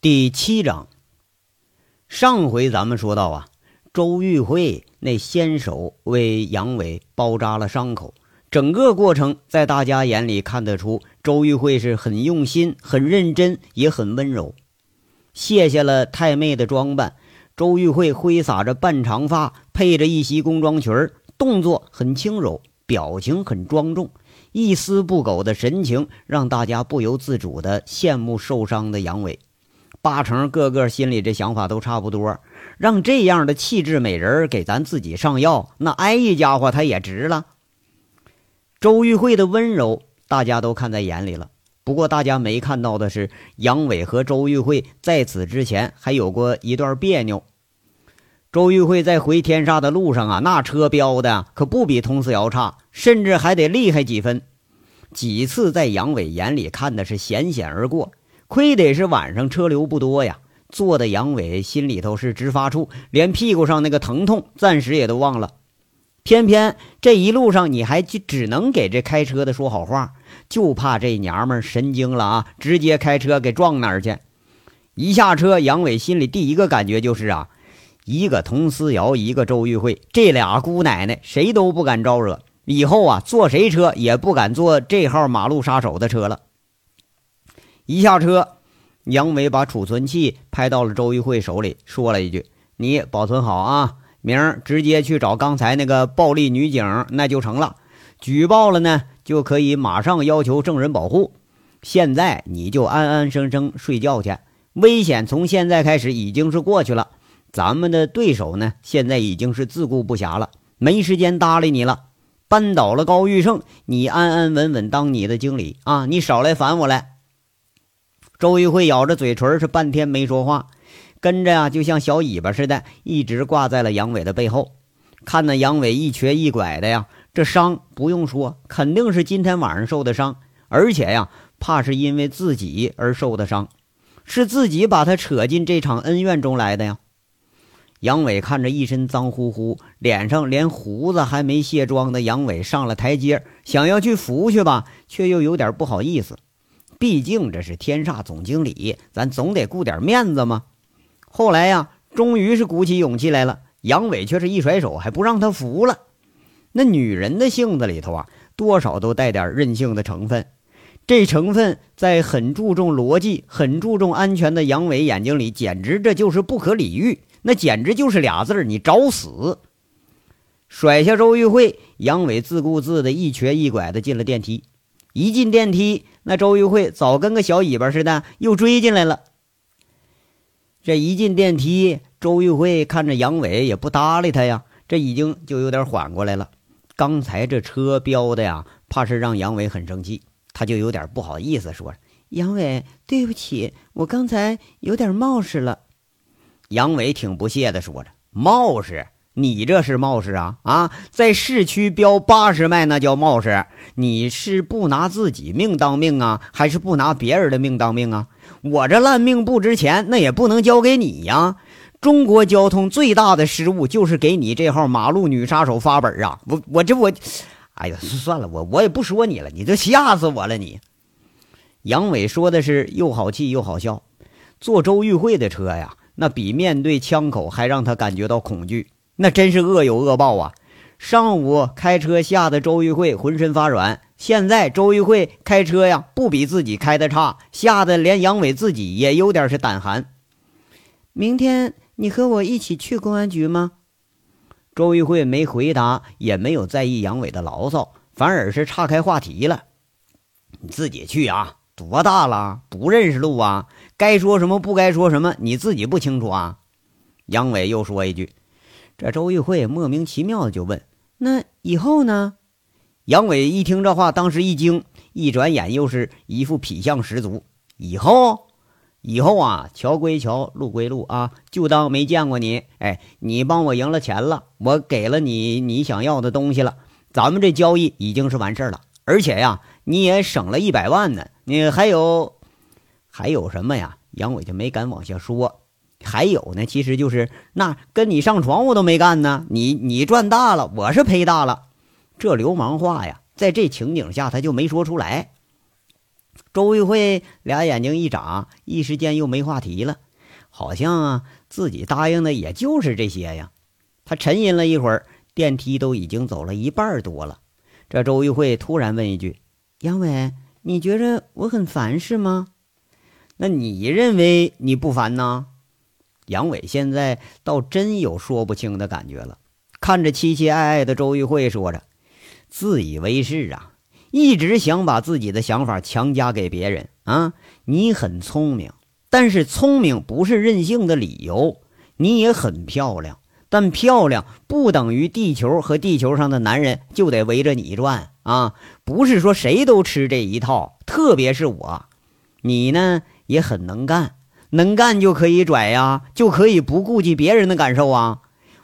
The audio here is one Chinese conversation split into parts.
第七章，上回咱们说到啊，周玉慧那先手为杨伟包扎了伤口，整个过程在大家眼里看得出，周玉慧是很用心、很认真，也很温柔。卸下了太妹的装扮，周玉慧挥洒着半长发，配着一袭工装裙动作很轻柔，表情很庄重，一丝不苟的神情让大家不由自主的羡慕受伤的杨伟。八成个个心里这想法都差不多，让这样的气质美人给咱自己上药，那挨一家伙他也值了。周玉慧的温柔，大家都看在眼里了。不过大家没看到的是，杨伟和周玉慧在此之前还有过一段别扭。周玉慧在回天煞的路上啊，那车飙的可不比佟思瑶差，甚至还得厉害几分。几次在杨伟眼里看的是险险而过。亏得是晚上车流不多呀，坐的杨伟心里头是直发怵，连屁股上那个疼痛暂时也都忘了。偏偏这一路上你还就只能给这开车的说好话，就怕这娘们神经了啊，直接开车给撞哪儿去。一下车，杨伟心里第一个感觉就是啊，一个佟思瑶，一个周玉慧，这俩姑奶奶谁都不敢招惹，以后啊坐谁车也不敢坐这号马路杀手的车了。一下车，杨伟把储存器拍到了周玉慧手里，说了一句：“你保存好啊，明儿直接去找刚才那个暴力女警，那就成了。举报了呢，就可以马上要求证人保护。现在你就安安生生睡觉去，危险从现在开始已经是过去了。咱们的对手呢，现在已经是自顾不暇了，没时间搭理你了。扳倒了高玉胜，你安安稳稳当你的经理啊，你少来烦我来。”周玉慧咬着嘴唇，是半天没说话，跟着呀，就像小尾巴似的，一直挂在了杨伟的背后。看那杨伟一瘸一拐的呀，这伤不用说，肯定是今天晚上受的伤，而且呀，怕是因为自己而受的伤，是自己把他扯进这场恩怨中来的呀。杨伟看着一身脏乎乎、脸上连胡子还没卸妆的杨伟上了台阶，想要去扶去吧，却又有点不好意思。毕竟这是天煞总经理，咱总得顾点面子嘛。后来呀，终于是鼓起勇气来了。杨伟却是一甩手，还不让他服了。那女人的性子里头啊，多少都带点任性的成分。这成分在很注重逻辑、很注重安全的杨伟眼睛里，简直这就是不可理喻。那简直就是俩字儿：你找死！甩下周玉慧，杨伟自顾自的一瘸一拐的进了电梯。一进电梯。那周玉慧早跟个小尾巴似的，又追进来了。这一进电梯，周玉慧看着杨伟也不搭理他呀，这已经就有点缓过来了。刚才这车飙的呀，怕是让杨伟很生气，他就有点不好意思，说：“杨伟，对不起，我刚才有点冒失了。”杨伟挺不屑的说着：“冒失。”你这是冒失啊啊！在市区飙八十迈，那叫冒失。你是不拿自己命当命啊，还是不拿别人的命当命啊？我这烂命不值钱，那也不能交给你呀。中国交通最大的失误就是给你这号马路女杀手发本啊！我我这我，哎呀，算了，我我也不说你了，你这吓死我了你。杨伟说的是又好气又好笑。坐周玉慧的车呀，那比面对枪口还让他感觉到恐惧。那真是恶有恶报啊！上午开车吓得周玉慧浑身发软，现在周玉慧开车呀，不比自己开的差，吓得连杨伟自己也有点是胆寒。明天你和我一起去公安局吗？周玉慧没回答，也没有在意杨伟的牢骚，反而是岔开话题了：“你自己去啊，多大了，不认识路啊？该说什么不该说什么，你自己不清楚啊？”杨伟又说一句。这周玉慧莫名其妙的就问：“那以后呢？”杨伟一听这话，当时一惊，一转眼又是一副痞相十足。以后，以后啊，桥归桥，路归路啊，就当没见过你。哎，你帮我赢了钱了，我给了你你想要的东西了，咱们这交易已经是完事了。而且呀，你也省了一百万呢。你还有，还有什么呀？杨伟就没敢往下说。还有呢，其实就是那跟你上床我都没干呢，你你赚大了，我是赔大了，这流氓话呀，在这情景下他就没说出来。周玉慧俩眼睛一眨，一时间又没话题了，好像啊自己答应的也就是这些呀。他沉吟了一会儿，电梯都已经走了一半多了。这周玉慧突然问一句：“杨伟，你觉着我很烦是吗？”“那你认为你不烦呢？”杨伟现在倒真有说不清的感觉了，看着期期爱爱的周玉慧，说着：“自以为是啊，一直想把自己的想法强加给别人啊。你很聪明，但是聪明不是任性的理由。你也很漂亮。”但漂亮不等于地球和地球上的男人就得围着你转啊！不是说谁都吃这一套，特别是我。你呢也很能干，能干就可以拽呀，就可以不顾及别人的感受啊。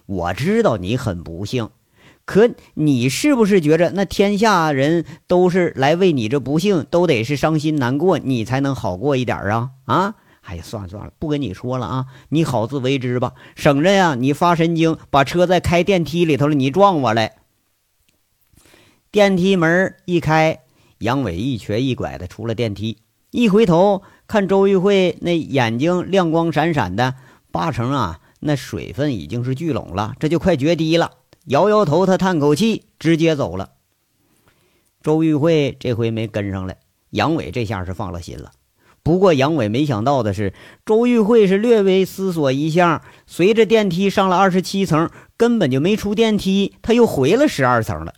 我知道你很不幸，可你是不是觉着那天下人都是来为你这不幸，都得是伤心难过，你才能好过一点啊？啊！哎呀，算了算了，不跟你说了啊！你好自为之吧，省着呀，你发神经，把车再开电梯里头了，你撞我来。电梯门一开，杨伟一瘸一拐的出了电梯，一回头看周玉慧那眼睛亮光闪闪的，八成啊，那水分已经是聚拢了，这就快决堤了。摇摇头，他叹口气，直接走了。周玉慧这回没跟上来，杨伟这下是放了心了。不过杨伟没想到的是，周玉慧是略微思索一下，随着电梯上了二十七层，根本就没出电梯，他又回了十二层了。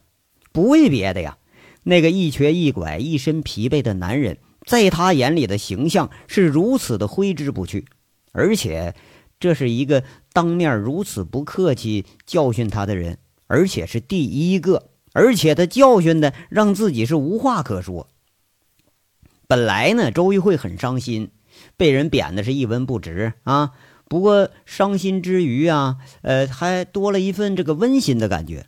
不为别的呀，那个一瘸一拐、一身疲惫的男人，在他眼里的形象是如此的挥之不去，而且这是一个当面如此不客气教训他的人，而且是第一个，而且他教训的让自己是无话可说。本来呢，周玉慧很伤心，被人贬的是一文不值啊。不过伤心之余啊，呃，还多了一份这个温馨的感觉。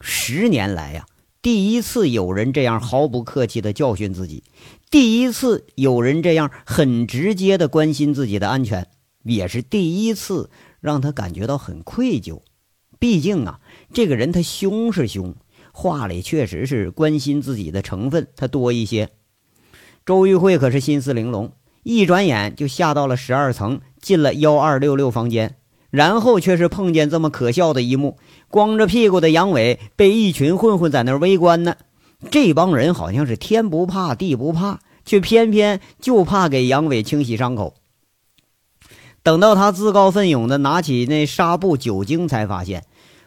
十年来呀，第一次有人这样毫不客气的教训自己，第一次有人这样很直接的关心自己的安全，也是第一次让他感觉到很愧疚。毕竟啊，这个人他凶是凶，话里确实是关心自己的成分他多一些。周玉慧可是心思玲珑，一转眼就下到了十二层，进了幺二六六房间，然后却是碰见这么可笑的一幕：光着屁股的杨伟被一群混混在那围观呢。这帮人好像是天不怕地不怕，却偏偏就怕给杨伟清洗伤口。等到他自告奋勇的拿起那纱布、酒精，才发现，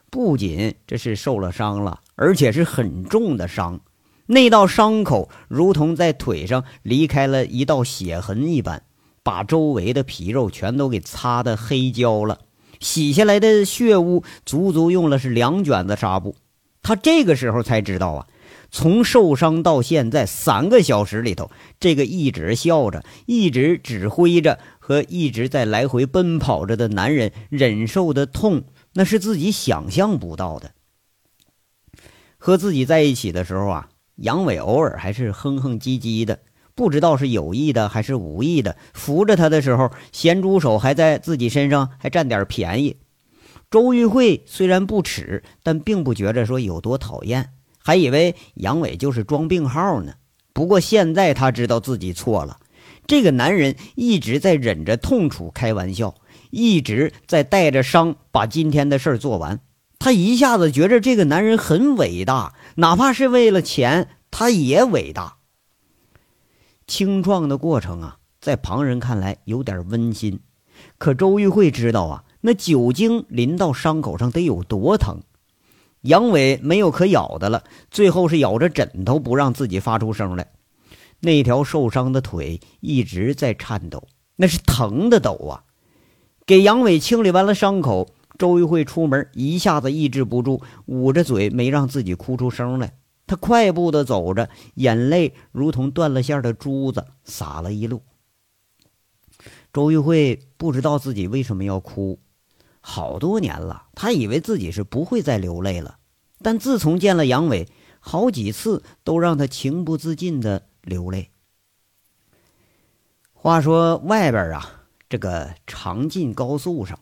不仅这是受了伤了，而且是很重的伤。那道伤口如同在腿上离开了一道血痕一般，把周围的皮肉全都给擦得黑焦了。洗下来的血污足足用了是两卷子纱布。他这个时候才知道啊，从受伤到现在三个小时里头，这个一直笑着、一直指挥着和一直在来回奔跑着的男人忍受的痛，那是自己想象不到的。和自己在一起的时候啊。杨伟偶尔还是哼哼唧唧的，不知道是有意的还是无意的。扶着他的时候，咸猪手还在自己身上还占点便宜。周玉慧虽然不耻，但并不觉着说有多讨厌，还以为杨伟就是装病号呢。不过现在他知道自己错了，这个男人一直在忍着痛楚开玩笑，一直在带着伤把今天的事做完。他一下子觉着这个男人很伟大，哪怕是为了钱，他也伟大。清创的过程啊，在旁人看来有点温馨，可周玉慧知道啊，那酒精淋到伤口上得有多疼。杨伟没有可咬的了，最后是咬着枕头不让自己发出声来。那条受伤的腿一直在颤抖，那是疼的抖啊。给杨伟清理完了伤口。周玉慧出门，一下子抑制不住，捂着嘴，没让自己哭出声来。她快步的走着，眼泪如同断了线的珠子洒了一路。周玉慧不知道自己为什么要哭，好多年了，他以为自己是不会再流泪了，但自从见了杨伟，好几次都让他情不自禁的流泪。话说外边啊，这个长进高速上。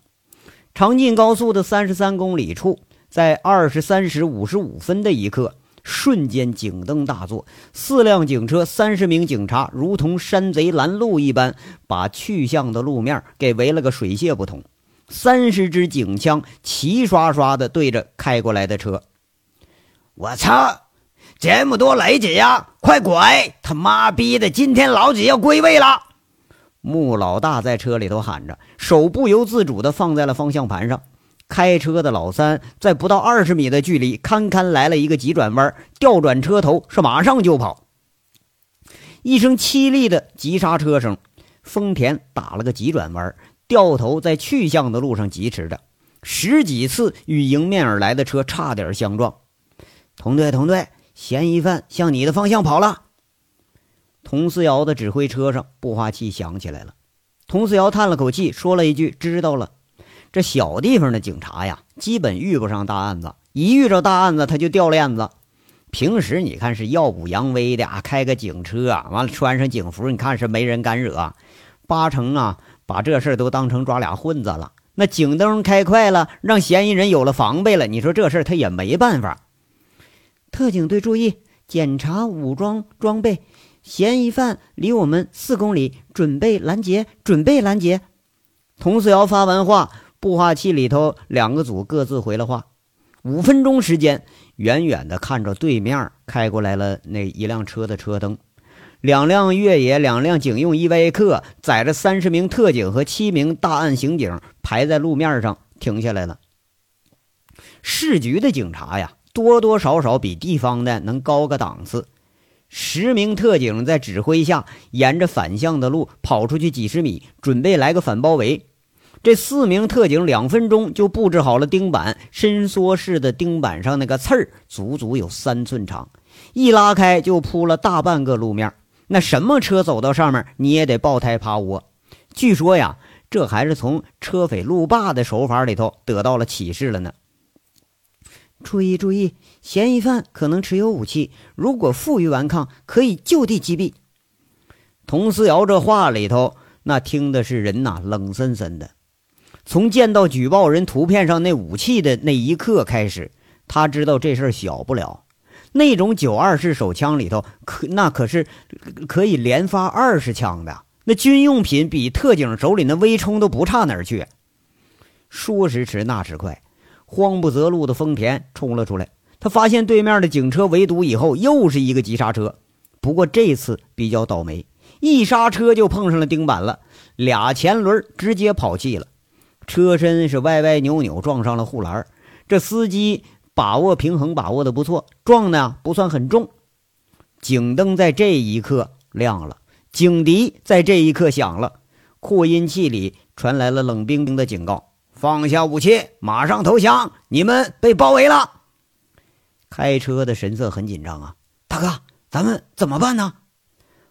长进高速的三十三公里处，在二十三时五十五分的一刻，瞬间警灯大作，四辆警车、三十名警察如同山贼拦路一般，把去向的路面给围了个水泄不通。三十支警枪齐刷刷的对着开过来的车。我操！这么多雷子呀！快拐！他妈逼的，今天老子要归位了！穆老大在车里头喊着，手不由自主的放在了方向盘上。开车的老三在不到二十米的距离，堪堪来了一个急转弯，调转车头，是马上就跑。一声凄厉的急刹车声，丰田打了个急转弯，掉头在去向的路上疾驰着，十几次与迎面而来的车差点相撞。同队，同队，嫌疑犯向你的方向跑了。佟思瑶的指挥车上，步话器响起来了。佟思瑶叹了口气，说了一句：“知道了。”这小地方的警察呀，基本遇不上大案子，一遇着大案子他就掉链子。平时你看是耀武扬威的啊，开个警车啊，完了穿上警服，你看是没人敢惹。八成啊，把这事都当成抓俩混子了。那警灯开快了，让嫌疑人有了防备了，你说这事他也没办法。特警队注意，检查武装装备，嫌疑犯离我们四公里，准备拦截，准备拦截。佟思瑶发完话。步话器里头，两个组各自回了话。五分钟时间，远远的看着对面开过来了那一辆车的车灯，两辆越野，两辆警用依维柯，载着三十名特警和七名大案刑警排在路面上停下来了。市局的警察呀，多多少少比地方的能高个档次。十名特警在指挥下，沿着反向的路跑出去几十米，准备来个反包围。这四名特警两分钟就布置好了钉板，伸缩式的钉板上那个刺儿足足有三寸长，一拉开就铺了大半个路面。那什么车走到上面，你也得爆胎趴窝。据说呀，这还是从车匪路霸的手法里头得到了启示了呢。注意注意，嫌疑犯可能持有武器，如果负隅顽抗，可以就地击毙。佟思瑶这话里头，那听的是人呐冷森森的。从见到举报人图片上那武器的那一刻开始，他知道这事儿小不了。那种九二式手枪里头，可那可是可以连发二十枪的。那军用品比特警手里那微冲都不差哪儿去。说时迟，那时快，慌不择路的丰田冲了出来。他发现对面的警车围堵以后，又是一个急刹车。不过这次比较倒霉，一刹车就碰上了钉板了，俩前轮直接跑气了。车身是歪歪扭扭撞上了护栏，这司机把握平衡把握的不错，撞的不算很重。警灯在这一刻亮了，警笛在这一刻响了，扩音器里传来了冷冰冰的警告：“放下武器，马上投降！你们被包围了。”开车的神色很紧张啊，大哥，咱们怎么办呢？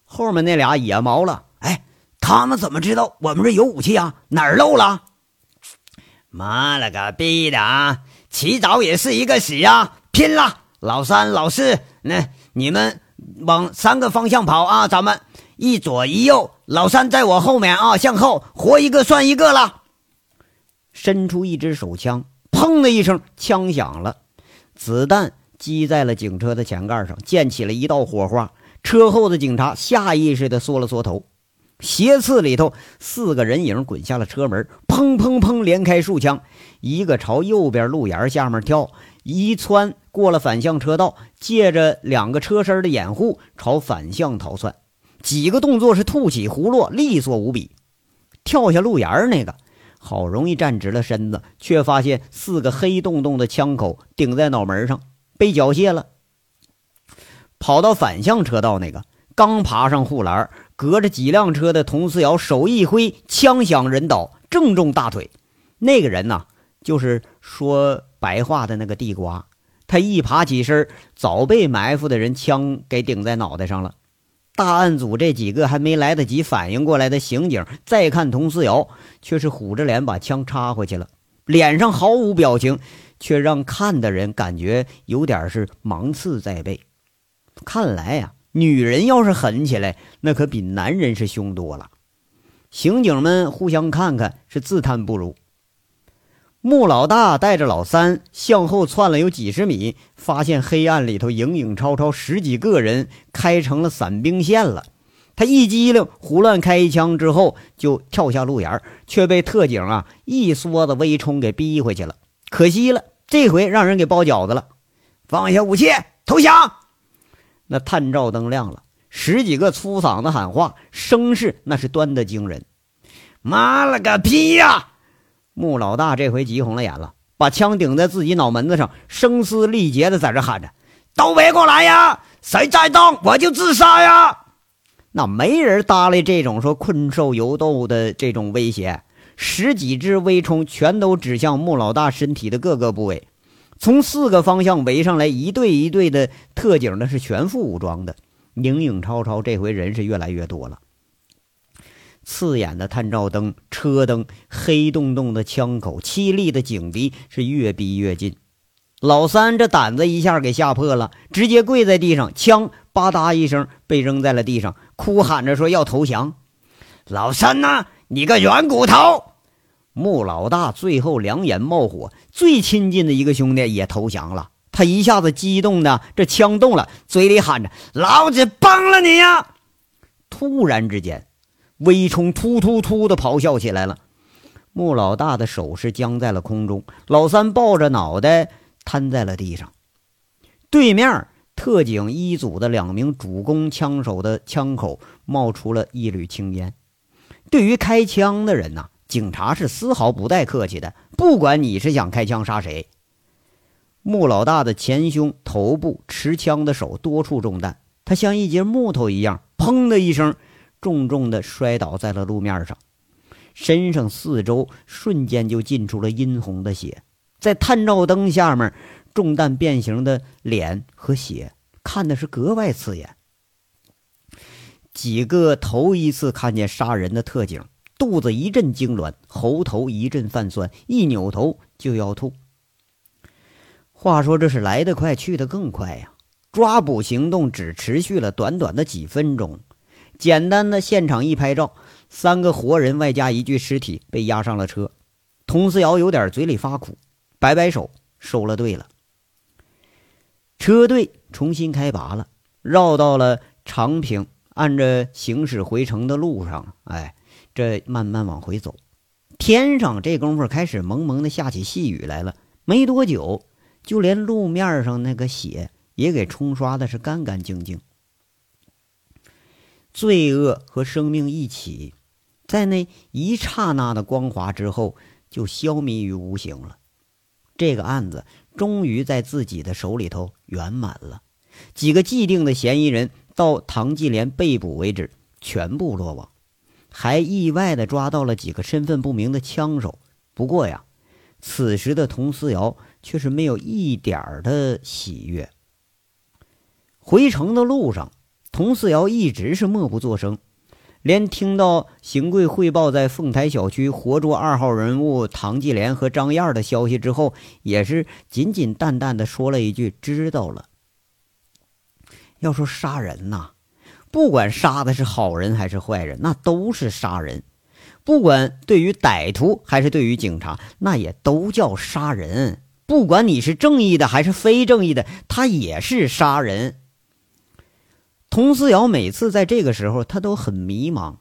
后面那俩野毛了，哎，他们怎么知道我们这有武器啊？哪儿漏了？妈了个逼的啊！起早也是一个死啊！拼了！老三、老四，那你们往三个方向跑啊！咱们一左一右，老三在我后面啊，向后，活一个算一个了。伸出一支手枪，砰的一声，枪响了，子弹击在了警车的前盖上，溅起了一道火花。车后的警察下意识地缩了缩头。斜刺里头，四个人影滚下了车门，砰砰砰，连开数枪，一个朝右边路沿下面跳，一窜过了反向车道，借着两个车身的掩护，朝反向逃窜。几个动作是兔起胡落，利索无比。跳下路沿那个，好容易站直了身子，却发现四个黑洞洞的枪口顶在脑门上，被缴械了。跑到反向车道那个，刚爬上护栏。隔着几辆车的佟思瑶手一挥，枪响人倒，正中大腿。那个人呐，就是说白话的那个地瓜。他一爬起身，早被埋伏的人枪给顶在脑袋上了。大案组这几个还没来得及反应过来的刑警，再看佟思瑶，却是虎着脸把枪插回去了，脸上毫无表情，却让看的人感觉有点是芒刺在背。看来呀。女人要是狠起来，那可比男人是凶多了。刑警们互相看看，是自叹不如。穆老大带着老三向后窜了有几十米，发现黑暗里头影影绰绰十几个人开成了散兵线了。他一激灵，胡乱开一枪之后就跳下路沿，却被特警啊一梭子微冲给逼回去了。可惜了，这回让人给包饺子了。放下武器，投降！那探照灯亮了，十几个粗嗓子喊话，声势那是端的惊人。妈了个逼呀！穆老大这回急红了眼了，把枪顶在自己脑门子上，声嘶力竭的在这喊着：“都别过来呀！谁再动我就自杀呀！”那没人搭理这种说困兽犹斗的这种威胁，十几只微冲全都指向穆老大身体的各个部位，从四个方向围上来一队一队的特警，那是全副武装的，影影绰绰，这回人是越来越多了。刺眼的探照灯、车灯、黑洞洞的枪口、凄厉的警笛是越逼越近。老三这胆子一下给吓破了，直接跪在地上，枪吧嗒一声被扔在了地上，哭喊着说要投降。老三呐，你个软骨头！穆老大最后两眼冒火，最亲近的一个兄弟也投降了。他一下子激动的这枪动了，嘴里喊着：“老子崩了你呀！”突然之间。微冲突突突的咆哮起来了，穆老大的手是僵在了空中，老三抱着脑袋瘫在了地上。对面特警一组的两名主攻枪手的枪口冒出了一缕青烟。对于开枪的人呐，警察是丝毫不带客气的，不管你是想开枪杀谁。穆老大的前胸、头部持枪的手多处中弹，他像一截木头一样，砰的一声。重重的摔倒在了路面上，身上四周瞬间就浸出了殷红的血，在探照灯下面，中弹变形的脸和血看的是格外刺眼。几个头一次看见杀人的特警，肚子一阵痉挛，喉头一阵泛酸，一扭头就要吐。话说这是来得快，去得更快呀！抓捕行动只持续了短短的几分钟。简单的现场一拍照，三个活人外加一具尸体被押上了车。佟思瑶有点嘴里发苦，摆摆手收了队了。车队重新开拔了，绕到了长平，按着行驶回城的路上，哎，这慢慢往回走。天上这功夫开始蒙蒙的下起细雨来了，没多久，就连路面上那个血也给冲刷的是干干净净。罪恶和生命一起，在那一刹那的光华之后，就消弭于无形了。这个案子终于在自己的手里头圆满了。几个既定的嫌疑人到唐继莲被捕为止，全部落网，还意外的抓到了几个身份不明的枪手。不过呀，此时的佟思瑶却是没有一点儿的喜悦。回城的路上。佟四瑶一直是默不作声，连听到邢贵汇报在凤台小区活捉二号人物唐继莲和张燕的消息之后，也是仅仅淡淡的说了一句“知道了”。要说杀人呐，不管杀的是好人还是坏人，那都是杀人；不管对于歹徒还是对于警察，那也都叫杀人。不管你是正义的还是非正义的，他也是杀人。佟思瑶每次在这个时候，他都很迷茫。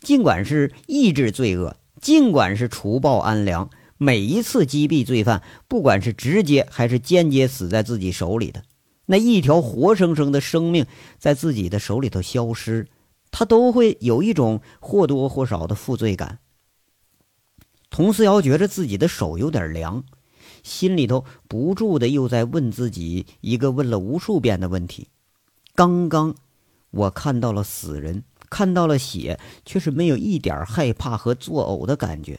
尽管是抑制罪恶，尽管是除暴安良，每一次击毙罪犯，不管是直接还是间接死在自己手里的那一条活生生的生命，在自己的手里头消失，他都会有一种或多或少的负罪感。佟思瑶觉得自己的手有点凉，心里头不住的又在问自己一个问了无数遍的问题：刚刚。我看到了死人，看到了血，却是没有一点害怕和作呕的感觉。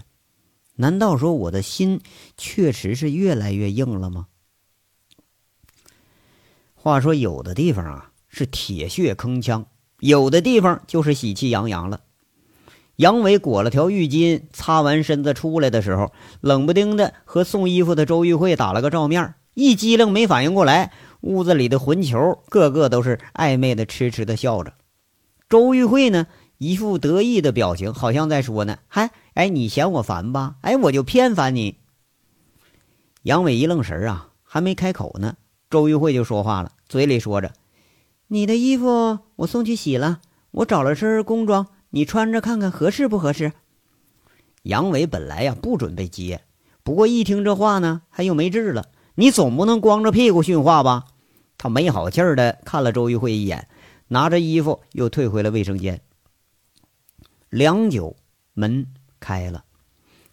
难道说我的心确实是越来越硬了吗？话说，有的地方啊是铁血铿锵，有的地方就是喜气洋洋了。杨伟裹了条浴巾，擦完身子出来的时候，冷不丁的和送衣服的周玉慧打了个照面，一激灵没反应过来。屋子里的混球个个都是暧昧的、痴痴的笑着。周玉慧呢，一副得意的表情，好像在说呢：“嗨，哎，你嫌我烦吧？哎，我就偏烦你。”杨伟一愣神啊，还没开口呢，周玉慧就说话了，嘴里说着：“你的衣服我送去洗了，我找了身工装，你穿着看看合适不合适。”杨伟本来呀不准备接，不过一听这话呢，他又没治了。你总不能光着屁股训话吧？他没好气儿的看了周玉慧一眼，拿着衣服又退回了卫生间。良久，门开了，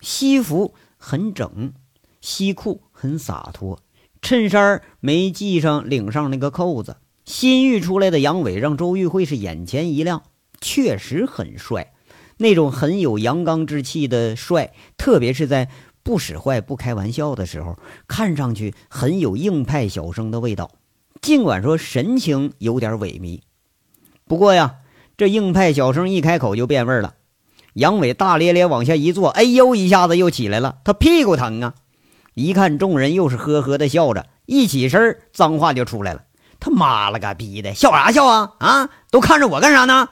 西服很整。西裤很洒脱，衬衫没系上领上那个扣子。新育出来的杨伟让周玉慧是眼前一亮，确实很帅，那种很有阳刚之气的帅，特别是在不使坏、不开玩笑的时候，看上去很有硬派小生的味道。尽管说神情有点萎靡，不过呀，这硬派小生一开口就变味了。杨伟大咧咧往下一坐，哎呦，一下子又起来了，他屁股疼啊。一看众人又是呵呵的笑着，一起身脏话就出来了。他妈了个逼的，笑啥笑啊？啊，都看着我干啥呢？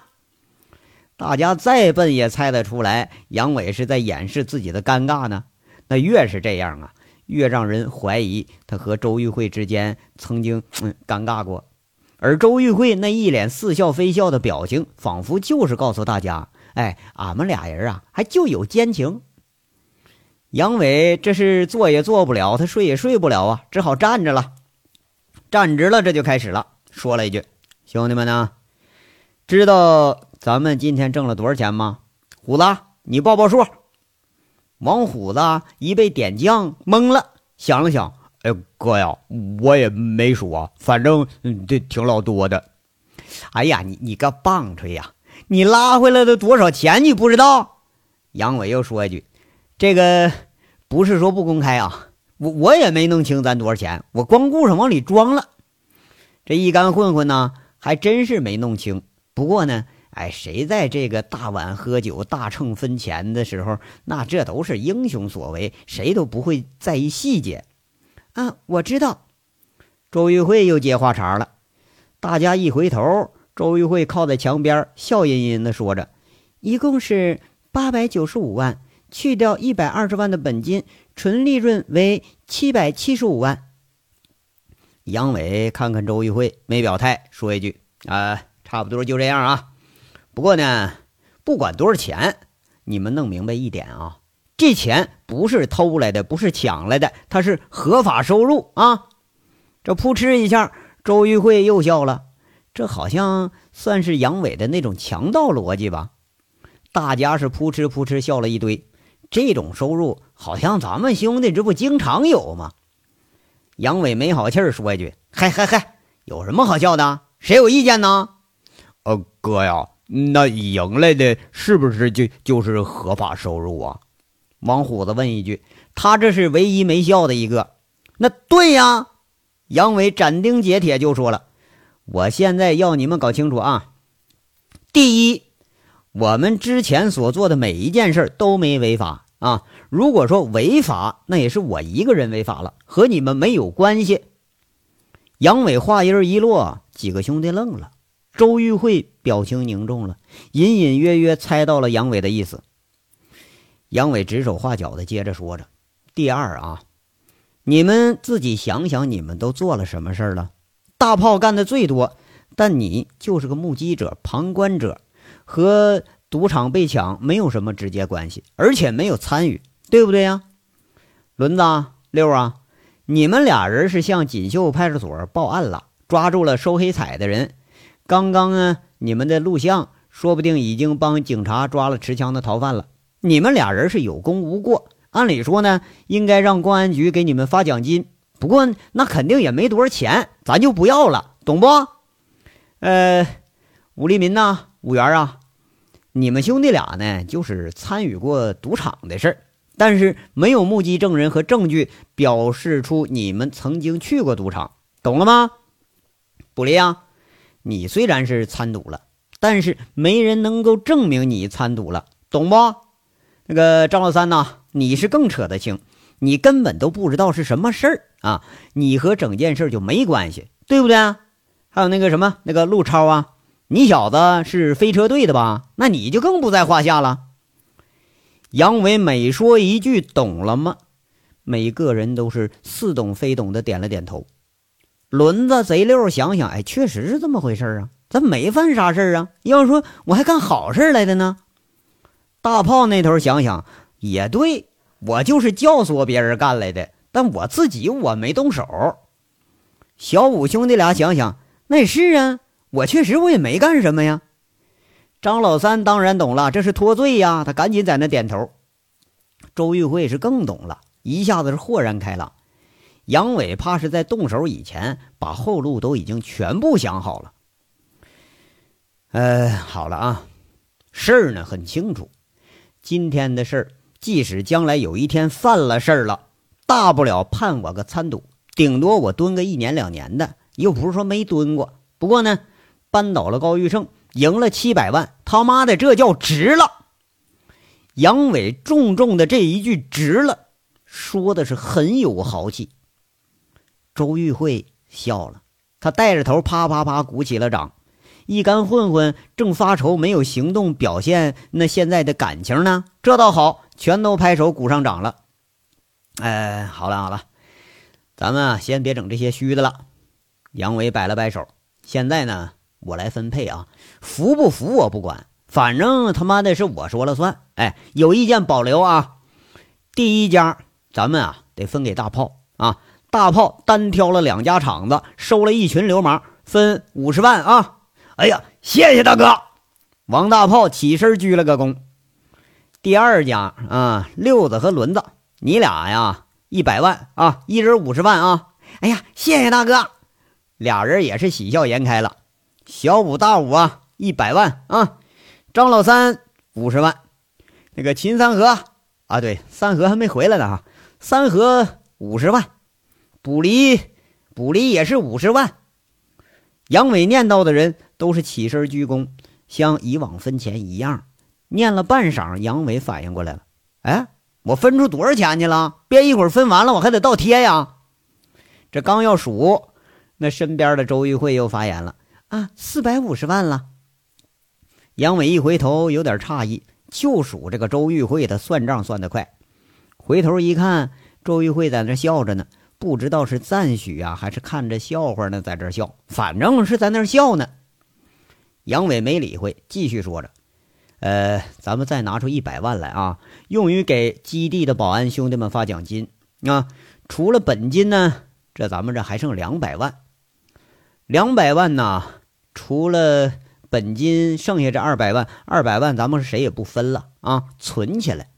大家再笨也猜得出来，杨伟是在掩饰自己的尴尬呢。那越是这样啊，越让人怀疑他和周玉慧之间曾经嗯尴尬过。而周玉慧那一脸似笑非笑的表情，仿佛就是告诉大家：哎，俺们俩人啊，还就有奸情。杨伟这是坐也坐不了，他睡也睡不了啊，只好站着了。站直了，这就开始了，说了一句：“兄弟们呢，知道咱们今天挣了多少钱吗？”虎子，你报报数。王虎子一被点将懵了，想了想：“哎，哥呀，我也没数啊，反正这挺老多的。”哎呀，你你个棒槌呀！你拉回来的多少钱你不知道？杨伟又说一句。这个不是说不公开啊，我我也没弄清咱多少钱，我光顾上往里装了。这一干混混呢，还真是没弄清。不过呢，哎，谁在这个大碗喝酒、大秤分钱的时候，那这都是英雄所为，谁都不会在意细节。啊，我知道。周玉慧又接话茬了。大家一回头，周玉慧靠在墙边，笑吟吟的说着：“一共是八百九十五万。”去掉一百二十万的本金，纯利润为七百七十五万。杨伟看看周玉慧，没表态，说一句：“啊，差不多就这样啊。不过呢，不管多少钱，你们弄明白一点啊，这钱不是偷来的，不是抢来的，它是合法收入啊。”这扑哧一下，周玉慧又笑了，这好像算是杨伟的那种强盗逻辑吧？大家是扑哧扑哧笑了一堆。这种收入好像咱们兄弟这不经常有吗？杨伟没好气儿说一句：“嗨嗨嗨，有什么好笑的？谁有意见呢？”“呃，哥呀，那赢来的是不是就就是合法收入啊？”王虎子问一句，他这是唯一没笑的一个。那对呀，杨伟斩钉截铁就说了：“我现在要你们搞清楚啊，第一。”我们之前所做的每一件事都没违法啊！如果说违法，那也是我一个人违法了，和你们没有关系。杨伟话音一落，几个兄弟愣了。周玉慧表情凝重了，隐隐约约猜到了杨伟的意思。杨伟指手画脚的接着说着：“第二啊，你们自己想想，你们都做了什么事儿了？大炮干的最多，但你就是个目击者、旁观者。”和赌场被抢没有什么直接关系，而且没有参与，对不对呀？轮子、六啊，你们俩人是向锦绣派出所报案了，抓住了收黑彩的人。刚刚呢，你们的录像说不定已经帮警察抓了持枪的逃犯了。你们俩人是有功无过，按理说呢，应该让公安局给你们发奖金。不过那肯定也没多少钱，咱就不要了，懂不？呃，武立民呐，五元啊。你们兄弟俩呢，就是参与过赌场的事儿，但是没有目击证人和证据表示出你们曾经去过赌场，懂了吗？布利亚，你虽然是参赌了，但是没人能够证明你参赌了，懂不？那个张老三呐，你是更扯得清，你根本都不知道是什么事儿啊，你和整件事就没关系，对不对？还有那个什么，那个陆超啊。你小子是飞车队的吧？那你就更不在话下了。杨伟每说一句“懂了吗？”每个人都是似懂非懂的点了点头。轮子贼溜想想，哎，确实是这么回事啊，咱没犯啥事啊。要说我还干好事来的呢。大炮那头想想也对，我就是教唆别人干来的，但我自己我没动手。小五兄弟俩想想，那也是啊，我确实我也没干什么呀。张老三当然懂了，这是脱罪呀，他赶紧在那点头。周玉慧是更懂了，一下子是豁然开朗。杨伟怕是在动手以前，把后路都已经全部想好了。呃，好了啊，事儿呢很清楚。今天的事儿，即使将来有一天犯了事儿了，大不了判我个参赌，顶多我蹲个一年两年的，又不是说没蹲过。不过呢，扳倒了高玉胜，赢了七百万，他妈的这叫值了。杨伟重重的这一句“值了”，说的是很有豪气。周玉慧笑了，他带着头啪啪啪鼓起了掌。一干混混正发愁没有行动表现，那现在的感情呢？这倒好，全都拍手鼓上掌了。哎，好了好了，咱们啊先别整这些虚的了。杨伟摆了摆手，现在呢我来分配啊，服不服我不管，反正他妈的是我说了算。哎，有意见保留啊。第一家咱们啊得分给大炮啊。大炮单挑了两家厂子，收了一群流氓，分五十万啊！哎呀，谢谢大哥！王大炮起身鞠了个躬。第二家啊，六子和轮子，你俩呀，一百万啊，一人五十万啊！哎呀，谢谢大哥！俩人也是喜笑颜开了。小五、大五啊，一百万啊！张老三五十万。那个秦三河啊，对，三河还没回来呢哈，三河五十万。卜离，卜离也是五十万。杨伟念叨的人都是起身鞠躬，像以往分钱一样。念了半晌，杨伟反应过来了：“哎，我分出多少钱去了？别一会儿分完了，我还得倒贴呀。”这刚要数，那身边的周玉慧又发言了：“啊，四百五十万了。”杨伟一回头，有点诧异，就数这个周玉慧，他算账算得快。回头一看，周玉慧在那笑着呢。不知道是赞许啊，还是看着笑话呢，在这笑，反正是在那笑呢。杨伟没理会，继续说着：“呃，咱们再拿出一百万来啊，用于给基地的保安兄弟们发奖金啊。除了本金呢，这咱们这还剩两百万。两百万呢，除了本金，剩下这二百万，二百万咱们谁也不分了啊，存起来。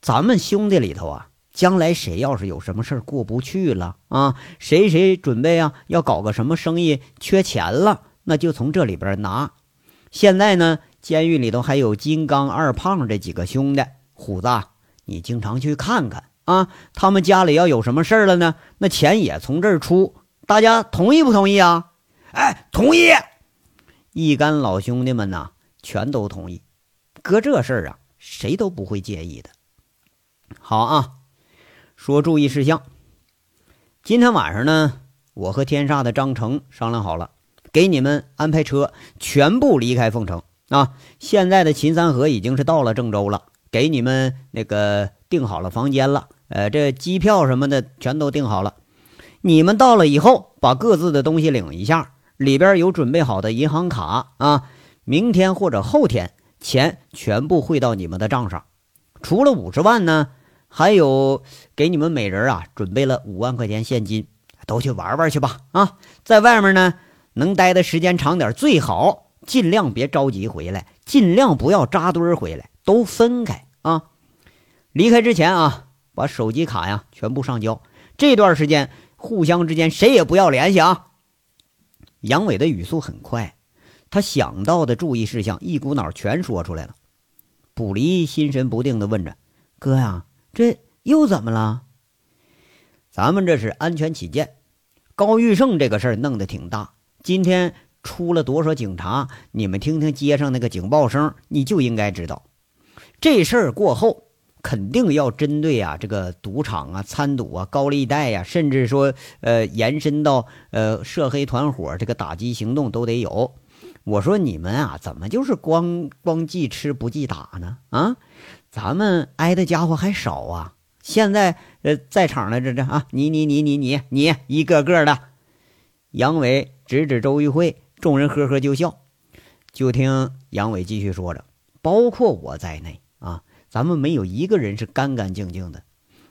咱们兄弟里头啊。”将来谁要是有什么事儿过不去了啊？谁谁准备啊？要搞个什么生意缺钱了，那就从这里边拿。现在呢，监狱里头还有金刚、二胖这几个兄弟。虎子，你经常去看看啊。他们家里要有什么事儿了呢？那钱也从这儿出。大家同意不同意啊？哎，同意。一干老兄弟们呐，全都同意。搁这事儿啊，谁都不会介意的。好啊。说注意事项。今天晚上呢，我和天煞的张成商量好了，给你们安排车，全部离开凤城啊。现在的秦三河已经是到了郑州了，给你们那个订好了房间了，呃，这机票什么的全都订好了。你们到了以后，把各自的东西领一下，里边有准备好的银行卡啊。明天或者后天，钱全部汇到你们的账上。除了五十万呢。还有，给你们每人啊准备了五万块钱现金，都去玩玩去吧！啊，在外面呢，能待的时间长点最好，尽量别着急回来，尽量不要扎堆回来，都分开啊！离开之前啊，把手机卡呀全部上交。这段时间互相之间谁也不要联系啊！杨伟的语速很快，他想到的注意事项一股脑全说出来了。卜离心神不定地问着：“哥呀？”这又怎么了？咱们这是安全起见，高玉胜这个事儿弄得挺大。今天出了多少警察？你们听听街上那个警报声，你就应该知道。这事儿过后，肯定要针对啊这个赌场啊、参赌啊、高利贷呀，甚至说呃延伸到呃涉黑团伙这个打击行动都得有。我说你们啊，怎么就是光光记吃不记打呢？啊？咱们挨的家伙还少啊！现在呃，在场的这这啊，你你你你你你一个个的。杨伟指指周玉慧，众人呵呵就笑。就听杨伟继续说着：“包括我在内，咱们没有一个人是干干净净的。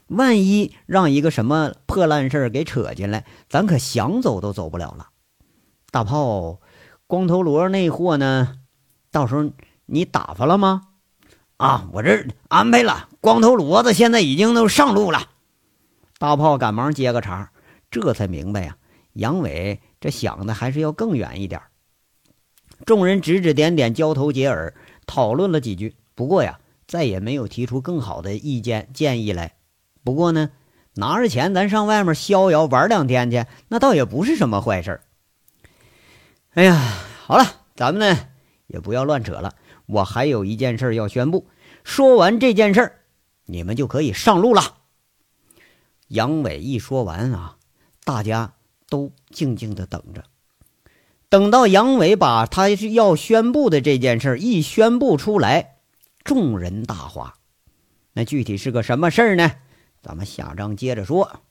万一让一个什么破烂事儿给扯进来，咱可想走都走不了了。大炮，光头罗那货呢？到时候你打发了吗？啊，我这安排了。光头骡子现在已经都上路了。大炮赶忙接个茬，这才明白呀，杨伟这想的还是要更远一点。众人指指点点，交头接耳，讨论了几句。不过呀，再也没有提出更好的意见建议来。不过呢，拿着钱咱上外面逍遥玩两天去，那倒也不是什么坏事。哎呀，好了，咱们呢也不要乱扯了。我还有一件事要宣布。说完这件事你们就可以上路了。杨伟一说完啊，大家都静静的等着。等到杨伟把他要宣布的这件事一宣布出来，众人大哗。那具体是个什么事儿呢？咱们下章接着说。